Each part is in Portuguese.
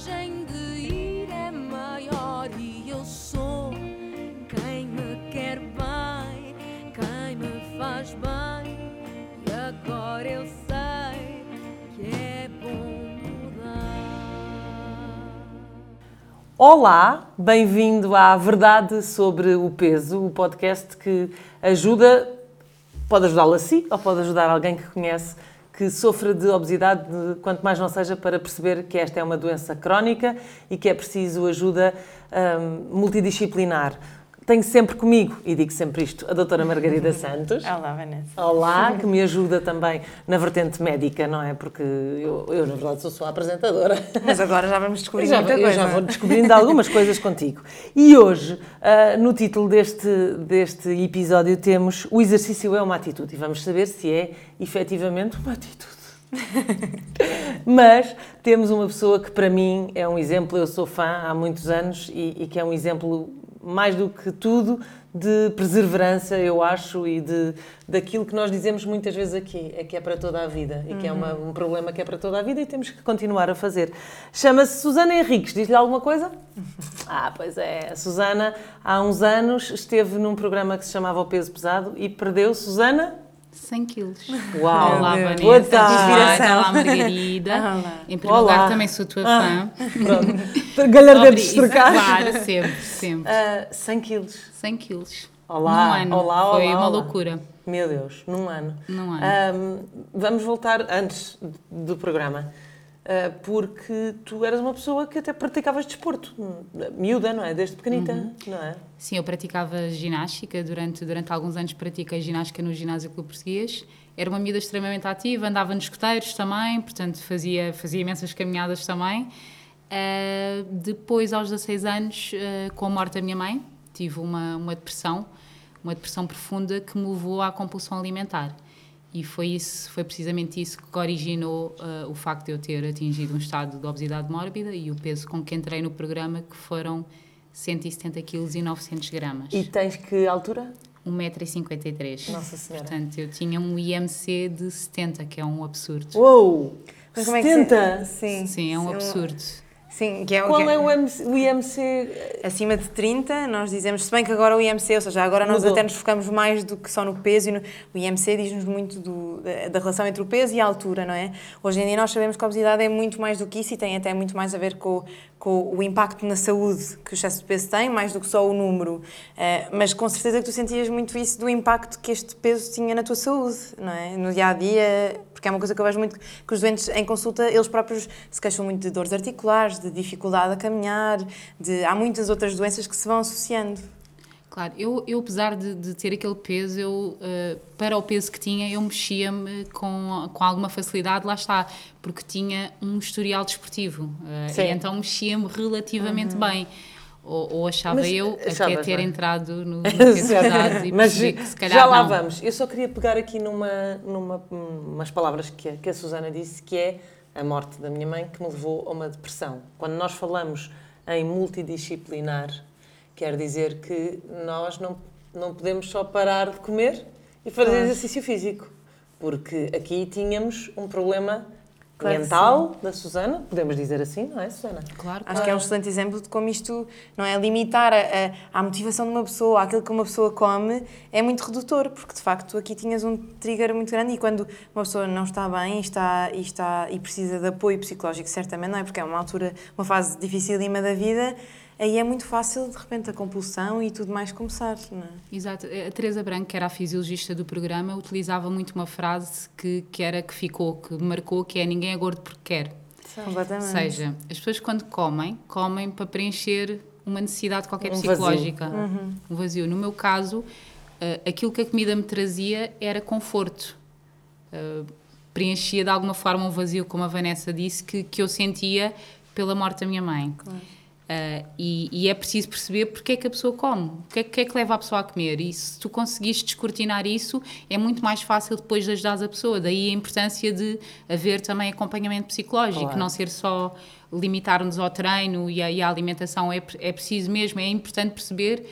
coragem de ir é maior e eu sou quem me quer bem, quem me faz bem. E agora eu sei que é bom mudar. Olá, bem-vindo à Verdade sobre o Peso, o podcast que ajuda, pode ajudá-lo a si ou pode ajudar alguém que conhece que sofra de obesidade, de- quanto mais não seja, para perceber que esta é uma doença crónica e que é preciso ajuda hum, multidisciplinar. Tenho sempre comigo, e digo sempre isto, a doutora Margarida Santos. Olá, Vanessa. Olá, que me ajuda também na vertente médica, não é? Porque eu, eu, na verdade, sou só apresentadora. Mas agora já vamos descobrir já, muita eu coisa. já vou descobrindo algumas coisas contigo. E hoje, ah, no título deste, deste episódio, temos O exercício é uma atitude. E vamos saber se é efetivamente uma atitude. Mas temos uma pessoa que, para mim, é um exemplo. Eu sou fã há muitos anos e, e que é um exemplo, mais do que tudo, de perseverança, eu acho, e de, daquilo que nós dizemos muitas vezes aqui, é que é para toda a vida e que é uma- um problema que é para toda a vida e temos que continuar a fazer. Chama-se Susana Henriques, diz-lhe alguma coisa? Ah, pois é, a Susana há uns anos esteve num programa que se chamava O Peso Pesado e perdeu, Susana? 100 quilos. Uau! Olá. Vanessa. Boa tarde. Olá, Margarida. Olá. Em primeiro Olá. lugar, também sou tua fã. Pronto. Galhardetes Obri- trocar. Claro, sempre, sempre. Ah, 100 quilos. 100 quilos. Olá, Num ano. olá, Foi olá, uma olá. loucura. Meu Deus, num ano. Num ano. Ahm, vamos voltar antes do programa. Ah, porque tu eras uma pessoa que até praticavas desporto, miúda, não é? Desde pequenita, Uhum. não é? Sim, eu praticava ginástica. Durante, durante alguns anos pratiquei ginástica no Ginásio Clube Português. Era uma miúda extremamente ativa, andava nos escoteiros também, portanto fazia, fazia imensas caminhadas também. Ah, depois, aos 16 anos, ah, com a morte da minha mãe, tive uma, uma depressão, uma depressão profunda que me levou à compulsão alimentar. E foi isso, foi precisamente isso que originou ah, o facto de eu ter atingido um estado de obesidade mórbida e o peso com que entrei no programa, que foram 170 kg e 900 gramas. E tens que altura? 1,53m. Nossa Senhora. Portanto, eu tinha um IMC de 70, que é um absurdo. Uou! Mas como é que 70? se- Sim. Sim, é um Sim, absurdo. Sim, que é, Qual que é o, MC, o IMC? Acima de 30, nós dizemos, se bem que agora o IMC, ou seja, agora nós Mudou. até nos focamos mais do que só no peso, e no, o IMC diz-nos muito do- da, da relação entre o peso e a altura, não é? Hoje em dia nós sabemos que a obesidade é muito mais do que isso e tem até muito mais a ver com, com o impacto na saúde que o excesso de peso tem, mais do que só o número. Eh, mas com certeza que tu sentias muito isso do impacto que este peso tinha na tua saúde, não é? No dia a dia, porque é uma coisa que eu vejo muito que os doentes em consulta, eles próprios se queixam muito de dores articulares, de dificuldade a caminhar, de, há muitas outras doenças que se vão associando. Claro, eu, eu apesar de, de ter aquele peso, eu, eh, para o peso que tinha, eu mexia-me com, com alguma facilidade, lá está, porque tinha um historial desportivo. Sim. e então mexia-me relativamente bem. Ou, ou achava Mas, eu, achavas, até ter não é? entrado no, no peso pesado e Mas que se calhar já lá não. vamos. Eu só queria pegar aqui numa, numa umas palavras que a, que a Susana disse, que é a morte da minha mãe que me levou a uma depressão. Quando nós falamos em multidisciplinar, quer dizer que nós não, não podemos só parar de comer e fazer exercício físico. Porque aqui tínhamos um problema Claro mental da Susana, podemos dizer assim, não é, Susana? Claro, Acho que é um excelente exemplo de como isto não é limitar a, a, a motivação de uma pessoa, aquilo que uma pessoa come, é muito redutor, porque de facto aqui tinhas um trigger muito grande e quando uma pessoa não está bem e, está, e, está, e precisa de apoio psicológico, certamente não é, porque é uma altura, uma fase dificílima da vida, aí é muito fácil de repente a compulsão e tudo mais começar, não é? Exato. A Teresa Branco, que era a fisiologista do programa, utilizava muito uma frase que, que era que ficou, que marcou, que é ninguém é gordo porque quer. Completamente. Ou seja, as pessoas quando comem, comem para preencher uma necessidade qualquer Um vazio. psicológica. Uhum. Um vazio. No meu caso, eh, aquilo que a comida me trazia era conforto. Eh, preenchia de alguma forma um vazio, como a Vanessa disse, que, que eu sentia pela morte da minha mãe. Uh, e, e é preciso perceber porque é que a pessoa come, o que é, que é que leva a pessoa a comer. E se tu conseguires descortinar isso, é muito mais fácil depois de ajudar a pessoa. Daí a importância de haver também acompanhamento psicológico, Claro. não ser só limitar-nos ao treino e à, alimentação. É, é preciso mesmo, é importante perceber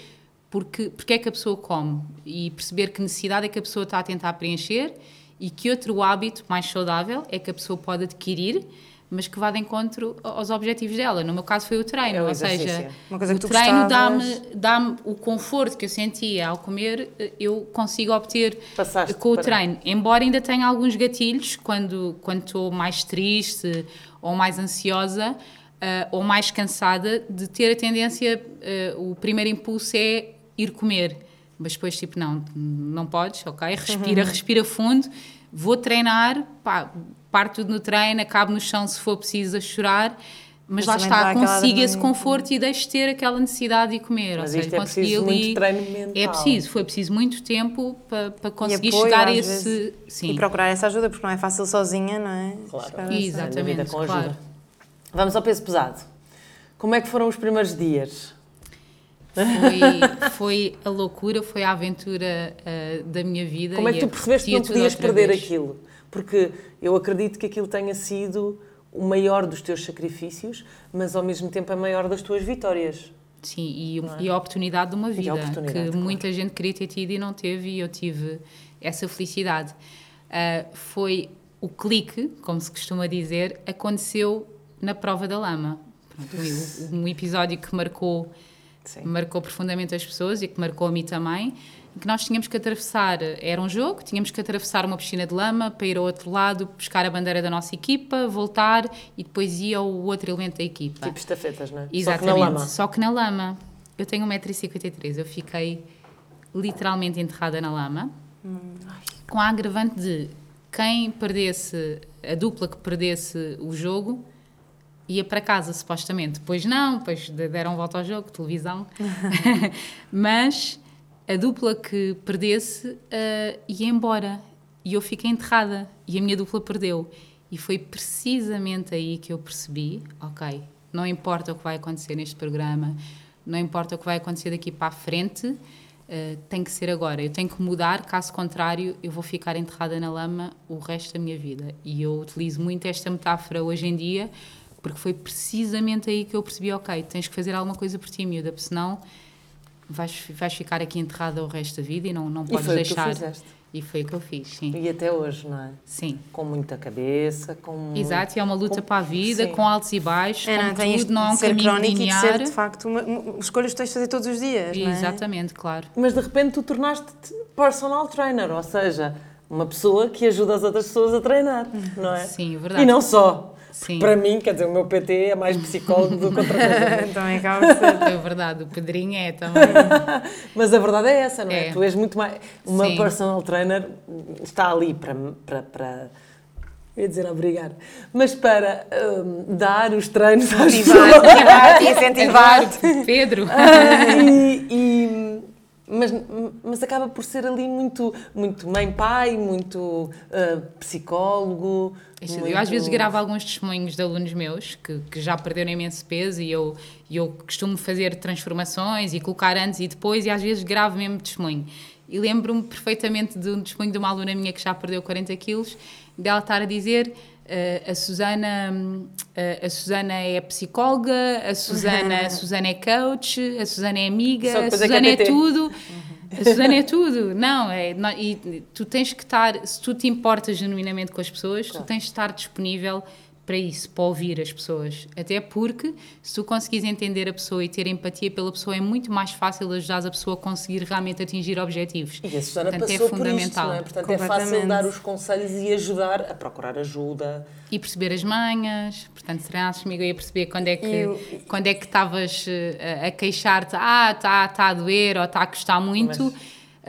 porque, porque é que a pessoa come e perceber que necessidade é que a pessoa está a tentar preencher e que outro hábito mais saudável é que a pessoa pode adquirir mas que vá de encontro aos objetivos dela. No meu caso foi o treino, É ou seja, o treino dá-me dá o conforto que eu sentia ao comer, eu consigo obter Passaste com o para- treino. Embora ainda tenha alguns gatilhos quando quando estou mais triste ou mais ansiosa ah, ou mais cansada de ter a tendência, ah, o primeiro impulso é ir comer. Mas depois, tipo, não, não podes, ok? Respira, respira fundo, vou treinar, pá, parto tudo no treino, acabo no chão se for preciso a chorar, mas, Mas lá está, consigo esse conforto e deixo de ter aquela necessidade de comer. Mas ou seja, é consegui preciso ali- muito treino mental. É preciso, foi preciso muito tempo para, para conseguir apoio, chegar a esse. E procurar essa ajuda, porque não é fácil sozinha, não é? Claro. Exatamente, com ajuda. claro. Vamos ao peso pesado. Como é que foram os primeiros dias? Foi, foi a loucura, foi a aventura ah, da minha vida. Como é que tu percebeste que não podias perder vez. aquilo? Porque eu acredito que aquilo tenha sido o maior dos teus sacrifícios, mas ao mesmo tempo a maior das tuas vitórias. Sim, e, e a oportunidade de uma vida que claro. muita gente queria ter tido e não teve, e eu tive essa felicidade. Ah, foi o clique, como se costuma dizer, aconteceu na prova da lama. Pronto, um, um episódio que marcou, Sim. marcou profundamente as pessoas e que marcou a mim também, em que nós tínhamos que atravessar, era um jogo, tínhamos que atravessar uma piscina de lama para ir ao outro lado, buscar a bandeira da nossa equipa, voltar e depois ia ao outro elemento da equipa. Tipo estafetas, não é? Exatamente. Só que na lama. Só que na lama. Eu tenho 1,53m, eu fiquei literalmente enterrada na lama, com a agravante de quem perdesse, a dupla que perdesse o jogo, ia para casa, supostamente. Pois não, pois de- deram volta ao jogo, televisão. Mas a dupla que perdesse ah, ia embora. E eu fiquei enterrada. E a minha dupla perdeu. E foi precisamente aí que eu percebi: ok, não importa o que vai acontecer neste programa, não importa o que vai acontecer daqui para a frente, ah, tem que ser agora. Eu tenho que mudar, caso contrário, eu vou ficar enterrada na lama o resto da minha vida. E eu utilizo muito esta metáfora hoje em dia, porque foi precisamente aí que eu percebi: ok, tens que fazer alguma coisa por ti, miúda, porque senão vais, vais ficar aqui enterrada o resto da vida e não, não E podes foi o que tu deixar. fizeste. E foi o que eu fiz, sim. E até hoje, não é? Sim. Com muita cabeça, com. Exato, e é uma luta com- para a vida, sim. com altos e baixos, É, com não, tem tudo, não é um ser caminho crónico e de linear. ser, de facto, uma, uma, escolhas que tens de fazer todos os dias, não é? Exatamente, claro. Mas de repente tu tornaste-te personal trainer, ou seja, uma pessoa que ajuda as outras pessoas a treinar, não é? Sim, é verdade. E não só. Sim. Para mim, quer dizer, o meu PT é mais psicólogo do que outra coisa. Também acaba de ser. É verdade, o Pedrinho é também. Mas a verdade é essa, não é? É. Tu és muito mais. Uma Sim. personal trainer está ali para. para, para eu ia dizer obrigar, mas para hum, dar os treinos às pessoas. Motivar, e incentivar. Eduardo, Pedro. Ah, e, e- mas, mas acaba por ser ali muito, muito mãe-pai, muito ah, psicólogo. Muito- Eu às vezes gravo alguns testemunhos de alunos meus que, que já perderam imenso peso e eu, eu costumo fazer transformações e colocar antes e depois e às vezes gravo mesmo testemunho. E lembro-me perfeitamente de um testemunho de uma aluna minha que já perdeu 40 quilos, dela estar a dizer a Susana a Susana é psicóloga, a Susana, a Susana é coach, a Susana é amiga, que a é que é Susana é PT. tudo. A Susana é tudo. Não, é, não- e tu tens que estar, se tu te importas genuinamente com as pessoas, tu tens de estar disponível para isso, para ouvir as pessoas. Até porque, se tu conseguires entender a pessoa e ter empatia pela pessoa, é muito mais fácil ajudar a pessoa a conseguir realmente atingir objetivos. E a Susana Portanto, passou é por isto, fundamental. não é? Portanto, é fácil dar os conselhos e ajudar a procurar ajuda. E perceber as manhas, portanto, se treinasses comigo, eu ia perceber quando é que, E o- quando é que estavas eh, a, a queixar-te, ah, está tá a doer ou está a custar muito,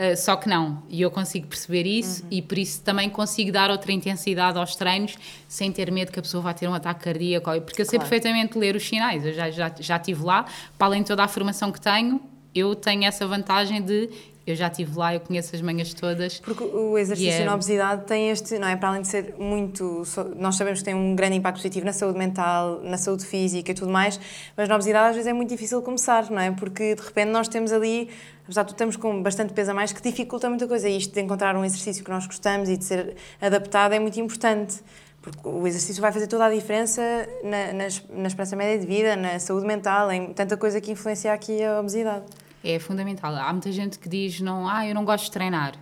eh, só que não. E eu consigo perceber isso e por isso também consigo dar outra intensidade aos treinos sem ter medo que a pessoa vá ter um ataque cardíaco, porque eu sei Claro. perfeitamente ler os sinais, eu já, já, já estive lá, para além de toda a formação que tenho, eu tenho essa vantagem de eu já estive lá, eu conheço as manhas todas. Porque o exercício Yeah. na obesidade tem este, não é? Para além de ser muito. Nós sabemos que tem um grande impacto positivo na saúde mental, na saúde física e tudo mais, mas na obesidade às vezes é muito difícil começar, não é? Porque de repente nós temos ali, apesar de estamos com bastante peso a mais, que dificulta muita coisa. E isto de encontrar um exercício que nós gostamos e de ser adaptado é muito importante. Porque o exercício vai fazer toda a diferença na, na, na esperança média de vida, na saúde mental, em tanta coisa que influencia aqui a obesidade. É fundamental. Há muita gente que diz, não, ah, eu não gosto de treinar.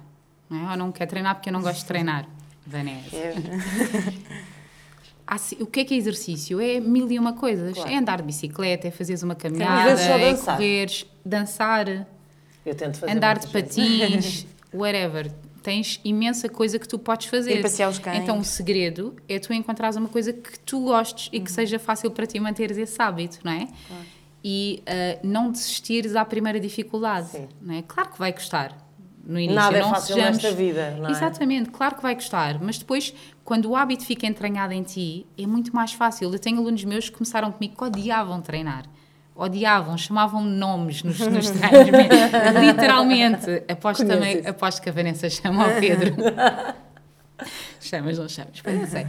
Não é? Ou não quer treinar porque eu não gosto de treinar. Vanessa. se- o que é que é exercício? É mil e uma coisas. Claro. É andar de bicicleta, é fazeres uma caminhada, é dançar. correres, dançar, Eu tento fazer andar de patins, whatever. Tens imensa coisa que tu podes fazer. Ir passear os cães. Então o segredo é tu encontrares uma coisa que tu gostes e que seja fácil para ti manteres esse hábito, não é? E ah, não desistires à primeira dificuldade. Sim. Não é? Claro que vai custar. No início, Nada é não fácil sejamos- nesta vida, não é? Exatamente, claro que vai custar, mas depois, quando o hábito fica entranhado em ti, é muito mais fácil. Eu tenho alunos meus que começaram comigo que odiavam treinar. Odiavam, chamavam-me nomes nos, nos treinos, literalmente. Aposto, também, aposto que a Vanessa chama ao Pedro. Chamas, não chamas, mas não sei.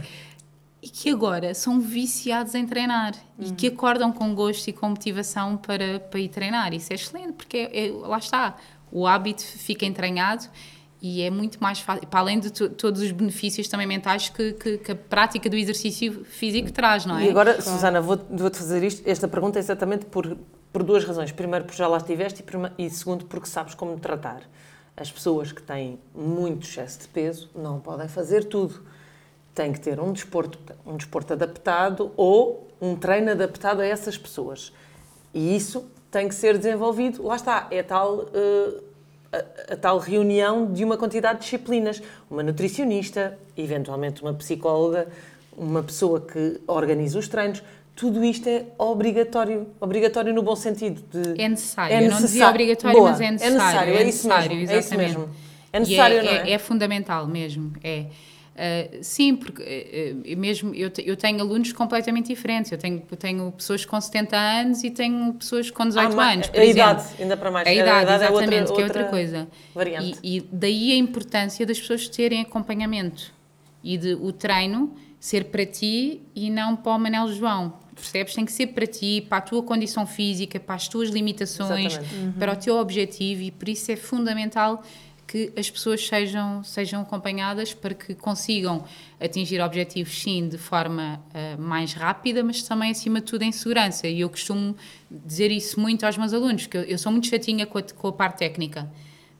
E que agora são viciados em treinar e que acordam com gosto e com motivação para, para ir treinar. Isso é excelente, porque é- é- lá está, o hábito fica entranhado e é muito mais fácil, para além de to- todos os benefícios também mentais que, que- que a prática do exercício físico traz, não é? E agora, Susana, vou- vou-te fazer isto, esta pergunta exatamente por, por duas razões. Primeiro, porque já lá estiveste e, prima- e segundo, porque sabes como tratar. As pessoas que têm muito excesso de peso não podem fazer tudo. Têm que ter um desporto, um desporto adaptado ou um treino adaptado a essas pessoas. E isso tem que ser desenvolvido. Lá está, é tal, eh, a, a tal reunião de uma quantidade de disciplinas. Uma nutricionista, eventualmente uma psicóloga, uma pessoa que organiza os treinos. Tudo isto é obrigatório, obrigatório no bom sentido. De, É necessário. Eu não dizia necessário. obrigatório, Boa, mas é necessário. É necessário, é, isso necessário, mesmo. É isso mesmo. É E necessário, não é? É, fundamental mesmo, é. Uh, sim, porque uh, mesmo eu, te- eu tenho alunos completamente diferentes. Eu tenho, eu tenho pessoas com 70 anos e tenho pessoas com 18 Ah, anos. Por a exemplo. idade, ainda para mais. A idade, é exatamente, outra- que é outra outra coisa. variante. E, e daí a importância das pessoas terem acompanhamento e de o treino ser para ti e não para o Manel João. Percebes? Tem que ser para ti, para a tua condição física, para as tuas limitações, Exatamente. para o teu objetivo e por isso é fundamental que as pessoas sejam, sejam acompanhadas para que consigam atingir objetivos, sim, de forma ah, mais rápida, mas também, acima de tudo, em segurança. E eu costumo dizer isso muito aos meus alunos, que eu, eu sou muito chatinha com a, com a parte técnica.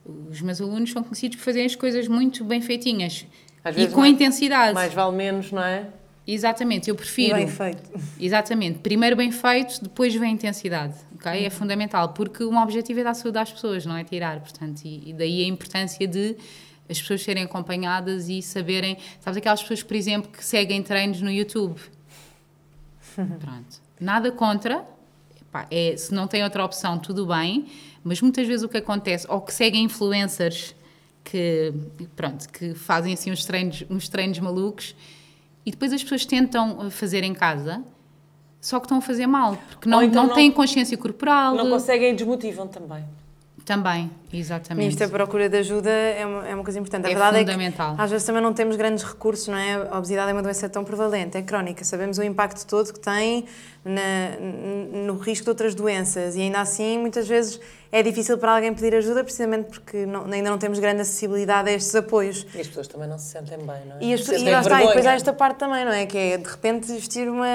Os meus alunos são conhecidos por fazerem as coisas muito bem feitinhas Às e com mais- intensidade. Mais vale menos, não é? Exatamente, eu E prefiro. bem feito. Exatamente. Primeiro bem feito, depois vem a intensidade. ok? Uhum. É fundamental, porque o meu objetivo é dar saúde às pessoas, não é tirar. Portanto, e, e daí a importância de as pessoas serem acompanhadas e saberem. Sabes aquelas pessoas, por exemplo, que seguem treinos no YouTube? Pronto. Nada contra. Epá, é, se não tem outra opção, tudo bem. Mas muitas vezes o que acontece, ou que seguem influencers que, pronto, que fazem assim uns treinos, uns treinos malucos e depois as pessoas tentam uh, fazer em casa, só que estão a fazer mal, porque não, então não, não- têm consciência corporal. Não conseguem e desmotivam também. Também, exatamente. Isto, a procura de ajuda é uma, é uma coisa importante. A É verdade fundamental. é que às vezes também não temos grandes recursos, não é? A obesidade é uma doença tão prevalente, é crónica. Sabemos o impacto todo que tem na- no risco de outras doenças e ainda assim, muitas vezes, é difícil para alguém pedir ajuda precisamente porque não- ainda não temos grande acessibilidade a estes apoios. E as pessoas também não se sentem bem, não é? E, as, e lá está, e depois há esta parte também, não é? Que é de repente vestir uma,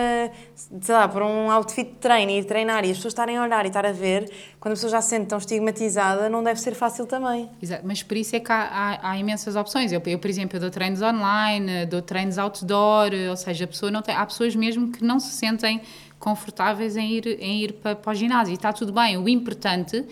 sei lá, para um outfit de treino e ir treinar e as pessoas estarem a olhar e estar a ver, quando a pessoa já se sente tão estigmatizada, não deve ser fácil também. Exato, mas por isso é que há, há- há imensas opções. Eu, eu, por exemplo, eu dou treinos online, dou treinos outdoor, ou seja, a pessoa não tem, há pessoas mesmo que não se sentem confortáveis em ir, em ir para, para o ginásio e está tudo bem. O importante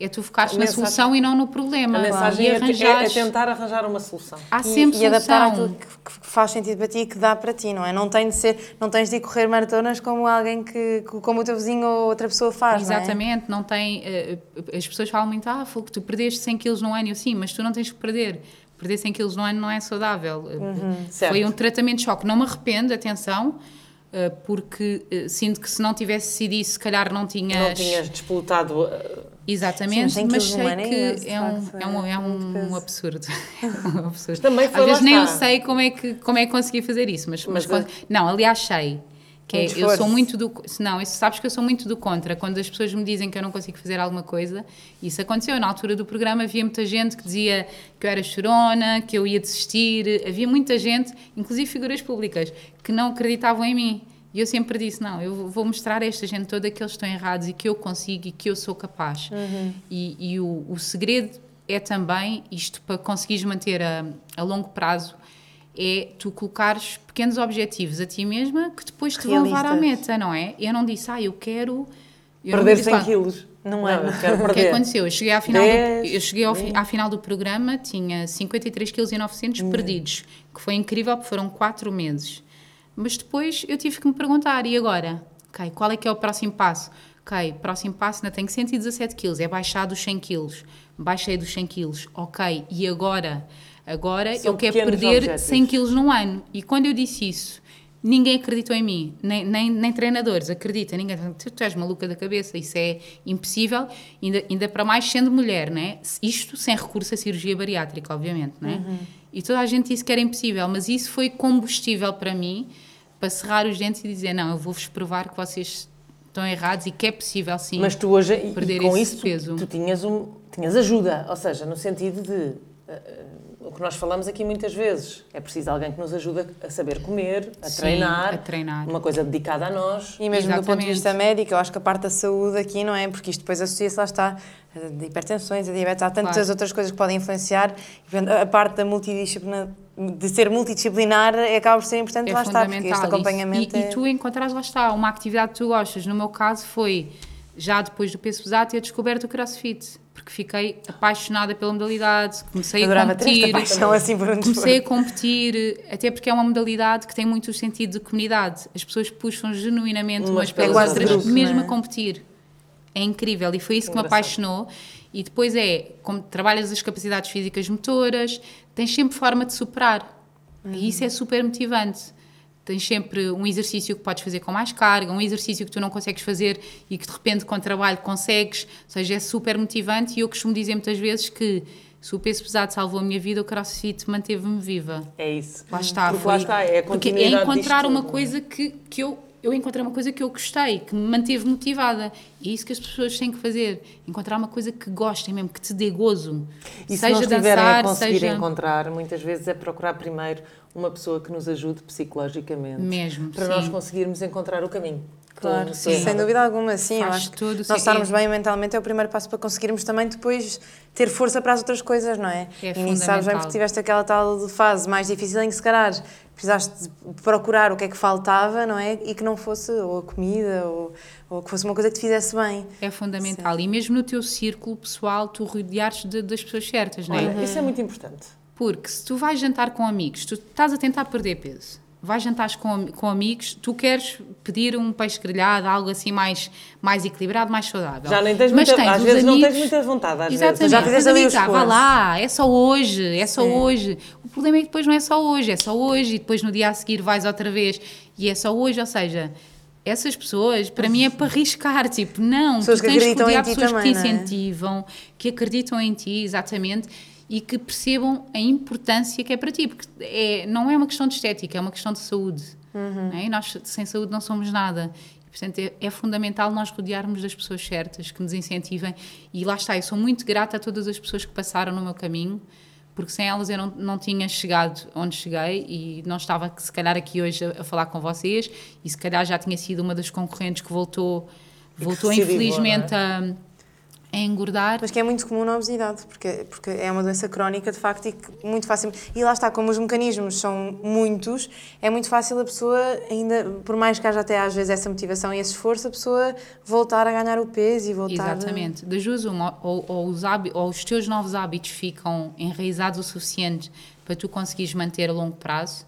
é tu focares na mensagem- solução e não no problema. A mensagem e é, te- é- é arranjares- tentar arranjar uma solução. Há E- sempre e, adaptar solução. àquilo que, que faz sentido para ti e que dá para ti, não é? Não tem de ser, não tens de ir correr maratonas como alguém que, como o teu vizinho ou outra pessoa faz, não é? Exatamente, não tem. eh, as pessoas falam muito, ah, Fogo, tu perdeste 100 quilos no ano, e eu sim, mas tu não tens que perder. Perder 100 quilos no ano não é saudável. Eh, Uhum. Certo. Foi um tratamento de choque. Não me arrependo, atenção, porque eh, sinto que se não tivesse sido isso, se calhar não tinhas. Não tinhas disputado. uh, Exatamente, Sim, 100 mas quilos sei é que de é um, facto, é um, é é um absurdo. É um absurdo. Também foi, Às vezes nem eu está. sei como é que, como é que consegui fazer isso, mas, mas, Mas, não, aliás sei. Que é, eu sou muito do. Não, isso, sabes que eu sou muito do contra. Quando as pessoas me dizem que eu não consigo fazer alguma coisa, isso aconteceu. Na altura do programa havia muita gente que dizia que eu era chorona, que eu ia desistir. Havia muita gente, inclusive figuras públicas, que não acreditavam em mim. E eu sempre disse: não, eu vou mostrar a esta gente toda que eles estão errados e que eu consigo e que eu sou capaz. E, e o, o segredo é também isto para conseguires manter a, a longo prazo é tu colocares pequenos objetivos a ti mesma que depois te vão levar à Realistas. meta, não é? Eu não disse, ah, eu quero... eu não Perder disse, 100 "Ah, quilos. Não é. eu quero o que perder. aconteceu? Eu cheguei, à final, do, Dez, eu cheguei ao fi- à final do programa, tinha 53 kg e 900 perdidos, que foi incrível porque foram 4 meses. Mas depois eu tive que me perguntar, e agora? Ok, qual é que é o próximo passo? Ok, próximo passo, ainda tenho 117 kg, é baixar dos 100 kg. Baixei dos 100 kg, ok, e agora? Agora São eu quero perder objetivos. 100 kg num ano. E quando eu disse isso, ninguém acreditou em mim, nem, nem, nem treinadores acreditam, ninguém. Tu, tu és maluca da cabeça, isso é impossível, ainda, ainda para mais sendo mulher, né? Isto sem recurso à cirurgia bariátrica, obviamente, né? E toda a gente disse que era impossível, mas isso foi combustível para mim para cerrar os dentes e dizer: não, eu vou-vos provar que vocês estão errados e que é possível sim. Mas tu hoje, perder e com esse isso, tu- peso. Tu, tinhas, um, tinhas ajuda, ou seja, no sentido de. Eh, eh, o que nós falamos aqui muitas vezes, é preciso alguém que nos ajude a saber comer, a Sim, treinar, a treinar. uma coisa dedicada a nós. E mesmo do ponto de Exatamente. vista médico, eu acho que a parte da saúde aqui não é, porque isto depois associa-se lá está a de hipertensões, a diabetes, há tantas Claro. outras coisas que podem influenciar. A parte da multidisciplina, de ser multidisciplinar, é- acaba por ser importante é lá está, porque este acompanhamento e, é... e tu encontrares lá está uma atividade que tu gostas. No meu caso foi já depois do peso pesado ter descoberto o CrossFit, porque fiquei apaixonada pela modalidade, comecei a Adorava esta competir. paixão assim por um Comecei a competir, até porque é uma modalidade que tem muito o sentido de comunidade. As pessoas puxam genuinamente Umas umas pelas pelas outras. outras, Grupo, mesmo é? a competir. É incrível e foi isso que me Engraçado. apaixonou. E depois é, como trabalhas as capacidades físicas motoras, tens sempre forma de superar. E isso é super motivante. Tens sempre um exercício que podes fazer com mais carga, um exercício que tu não consegues fazer e que de repente com trabalho consegues. Ou seja, é super motivante e eu costumo dizer muitas vezes que se o peso pesado salvou a minha vida, o crossfit manteve-me viva. É isso. Lá está. Porque foi, lá está, é porque é encontrar uma tudo. coisa que, que eu, eu encontrei uma coisa que eu gostei, que me manteve motivada. E é isso que as pessoas têm que fazer. Encontrar uma coisa que gostem mesmo, que te dê gozo. E se seja estiverem a dançar, conseguir seja... encontrar, muitas vezes é procurar primeiro uma pessoa que nos ajude psicologicamente. Mesmo, Para sim. nós conseguirmos encontrar o caminho. Claro, estou sem dúvida alguma, sim. eu Faz acho que todo o nós estarmos bem mentalmente é o primeiro passo para conseguirmos também depois ter força para as outras coisas, não é? É e sabes bem porque tiveste aquela tal de fase mais difícil em que se calhar precisaste de procurar o que é que faltava, não é? E que não fosse ou a comida ou, ou que fosse uma coisa que te fizesse bem. É fundamental. E mesmo no teu círculo pessoal, tu rodeares de- das pessoas certas, não é? Olha, isso é muito importante. Porque se tu vais jantar com amigos, tu estás a tentar perder peso, vais jantar com, com amigos, tu queres pedir um peixe grelhado, algo assim mais, mais equilibrado, mais saudável. Já nem tens Mas muita- às os vezes não tens amigos- muita vontade, às vezes. Exatamente. Já Os ali o amigos, ah, vá lá, é só hoje, é só Sim. hoje. O problema é que depois não é só hoje, é só hoje e depois no dia a seguir vais outra vez e é só hoje, ou seja... Essas pessoas, para mim, é para arriscar. Tipo, não, Pessoas tu que tens que em rodear pessoas também, que te é? incentivam, que acreditam em ti, exatamente, e que percebam a importância que é para ti, porque é, não é uma questão de estética, é uma questão de saúde. Uhum. não é? E nós, sem saúde, não somos nada. E, portanto, é, é fundamental nós rodearmos das pessoas certas, que nos incentivem. E lá está, eu sou muito grata a todas as pessoas que passaram no meu caminho, porque sem elas eu não, não tinha chegado onde cheguei e não estava, se calhar, aqui hoje a, a falar com vocês, e se calhar já tinha sido uma das concorrentes que voltou, voltou recidivou, infelizmente não a, a engordar. Mas que é muito comum na obesidade, porque, porque é uma doença crónica, de facto, e que muito fácil. E lá está, como os mecanismos são muitos, é muito fácil a pessoa, ainda, por mais que haja até às vezes essa motivação e esse esforço, a pessoa voltar a ganhar o peso e voltar. Exatamente. Das duas, uma, ou, ou os hábi- ou os teus novos hábitos ficam enraizados o suficiente para tu conseguires manter a longo prazo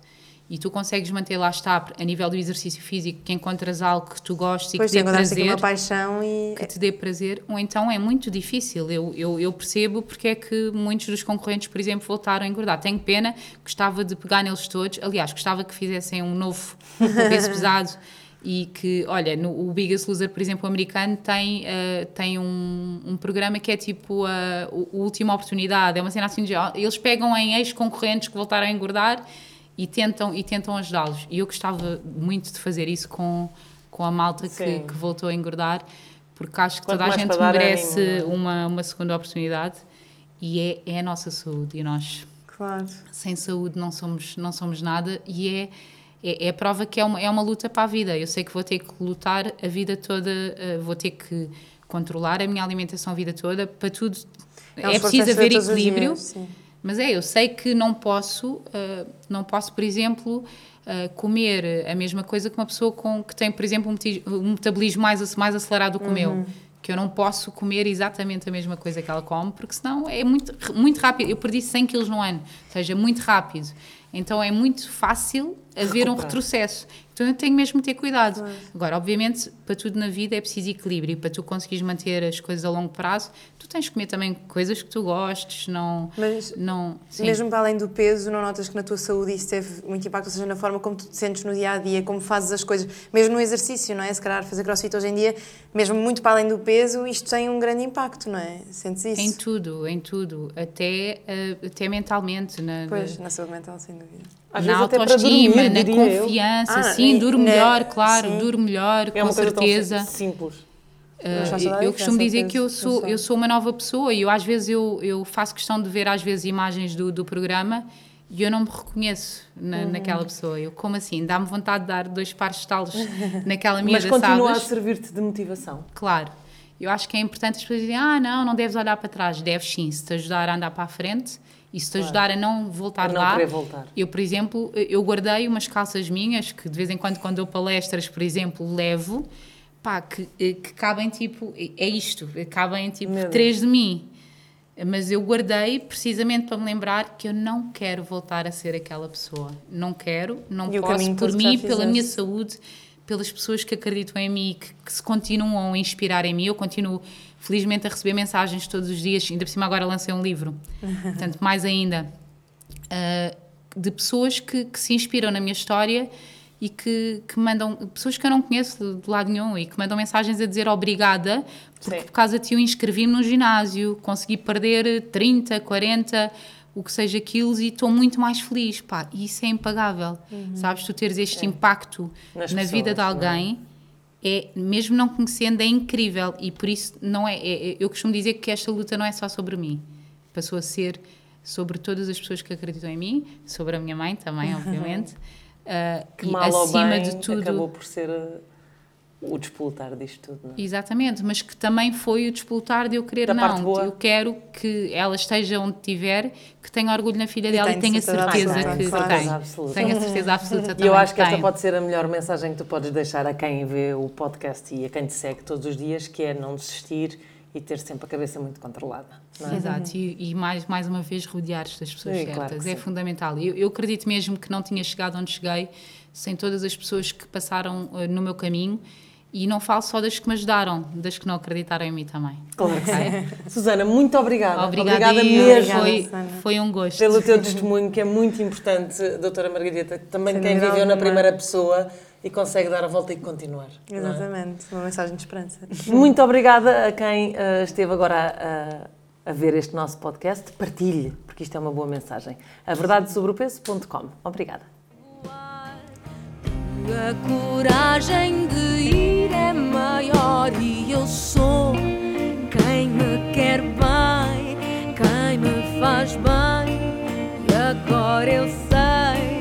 e tu consegues manter lá está a nível do exercício físico que encontras algo que tu gostes e Depois que te dê encontraste aqui prazer uma paixão e. que te dê prazer, ou então é muito difícil. Eu, eu, eu percebo porque é que muitos dos concorrentes, por exemplo, voltaram a engordar. Tenho pena, gostava de pegar neles todos. Aliás, gostava que fizessem um novo peso pesado e que, olha, no, o Biggest Loser, por exemplo, americano, tem, eh, tem um, um programa que é tipo a última oportunidade. É uma cena assim de. Eles pegam em ex-concorrentes que voltaram a engordar e tentam, e tentam ajudá-los. E eu gostava muito de fazer isso com, com a malta que, que voltou a engordar, porque acho que Quanto toda a gente merece ânimo, é? uma, uma segunda oportunidade e é, é a nossa saúde. E nós, Claro. sem saúde, não somos, não somos nada e é. É, é a prova que é uma, é uma luta para a vida. Eu sei que vou ter que lutar a vida toda, eh, vou ter que controlar a minha alimentação a vida toda, para tudo. É É, preciso haver equilíbrio, dias. Mas é, eu sei que não posso, uh, não posso, por exemplo, uh, comer a mesma coisa que uma pessoa com, que tem, por exemplo, um, um metabolismo mais, mais acelerado do que o meu. Que eu não posso comer exatamente a mesma coisa que ela come, porque senão é muito, muito rápido. Eu perdi 100 quilos no ano, ou seja, muito rápido. Então é muito fácil haver um retrocesso. Então eu tenho mesmo de ter cuidado. Agora, obviamente, para tudo na vida é preciso equilíbrio. Para tu conseguires manter as coisas a longo prazo, tu tens de comer também coisas que tu gostes, não... Mas não, sim. mesmo para além do peso, não notas que na tua saúde isso teve muito impacto? Ou seja, na forma como tu te sentes no dia-a-dia, como fazes as coisas, mesmo no exercício, não é? Se calhar fazer crossfit hoje em dia, mesmo muito para além do peso, isto tem um grande impacto, não é? Sentes isso? Em tudo, em tudo. Até, uh, até mentalmente. Na, Pois, na saúde mental, sem dúvida. Às na autoestima, dormir, na eu. confiança, Ah, sim, e- durmo né, melhor, claro, sim. durmo melhor, É com certeza. simples. Uh, Mas a eu costumo dizer que eu sou, eu sou uma nova pessoa e eu às vezes eu, eu faço questão de ver às vezes imagens do, do programa e eu não me reconheço na, Uhum. naquela pessoa. Eu, como assim? Dá-me vontade de dar dois pares de talos naquela Mas miúda, continua a sabes? servir-te de motivação. Claro. Eu acho que é importante as pessoas dizerem, ah, não, não deves olhar para trás. Deves sim, se te ajudar a andar para a frente e se te ajudar a não voltar A não lá. voltar. Eu, por exemplo, eu guardei umas calças minhas que de vez em quando, quando dou palestras, por exemplo, levo, pá, que, eh, que cabem tipo, é isto, cabem tipo Meu Deus. três de mim. Mas eu guardei precisamente para me lembrar que eu não quero voltar a ser aquela pessoa. Não quero, não E posso, por mim, pela minha saúde, pelas pessoas que acreditam em mim e que, que se continuam a inspirar em mim. Eu continuo, felizmente, a receber mensagens todos os dias, ainda por cima agora lancei um livro, portanto, mais ainda, ah, de pessoas que, que se inspiram na minha história e que, que mandam, pessoas que eu não conheço de, de lado nenhum e que mandam mensagens a dizer obrigada, porque Sim. por causa de ti eu inscrevi-me no ginásio, consegui perder 30, 40, o que seja quilos e estou muito mais feliz, pá, e isso é impagável, sabes, tu teres este impacto Nas na vida de pessoas, é? alguém é, mesmo não conhecendo, é incrível. E por isso não é, é- é- eu costumo dizer que esta luta não é só sobre mim, passou a ser sobre todas as pessoas que acreditam em mim, sobre a minha mãe também, obviamente, ah, Que e mal ou acima bem de tudo, acabou por ser uh, o despolutar disto tudo. Não é? exatamente, mas que também foi o despoltar de eu querer, Da parte não, boa. eu quero que ela esteja onde estiver, que tenha orgulho na filha dela e, tenha certeza que claro. tem, Certeza absoluta. tenho a certeza absoluta E também eu acho que esta tem. pode ser a melhor mensagem que tu podes deixar a quem vê o podcast e a quem te segue todos os dias, que é não desistir e ter sempre a cabeça muito controlada. Não é? Exato, e, e mais, mais uma vez rodear-te das pessoas Sim, certas. claro que é sim. fundamental. Eu, eu acredito mesmo que não tinha chegado onde cheguei sem todas as pessoas que passaram eh, no meu caminho e não falo só das que me ajudaram, das que não acreditaram em mim também. Claro que sim. Susana, muito obrigada. Obrigada, eu. mesmo Foi, foi um gosto. pelo teu testemunho, que é muito importante, doutora Margarida, que também Sem quem viveu na alguma. primeira pessoa e consegue dar a volta e continuar. é? Exatamente, uma mensagem de esperança. Muito obrigada a quem eh, esteve agora a, a ver este nosso podcast. Partilhe, porque isto é uma boa mensagem. A verdade sobre o peso.com. Obrigada. A coragem de ir é maior e eu sou quem me quer bem, quem me faz bem. E agora eu sei.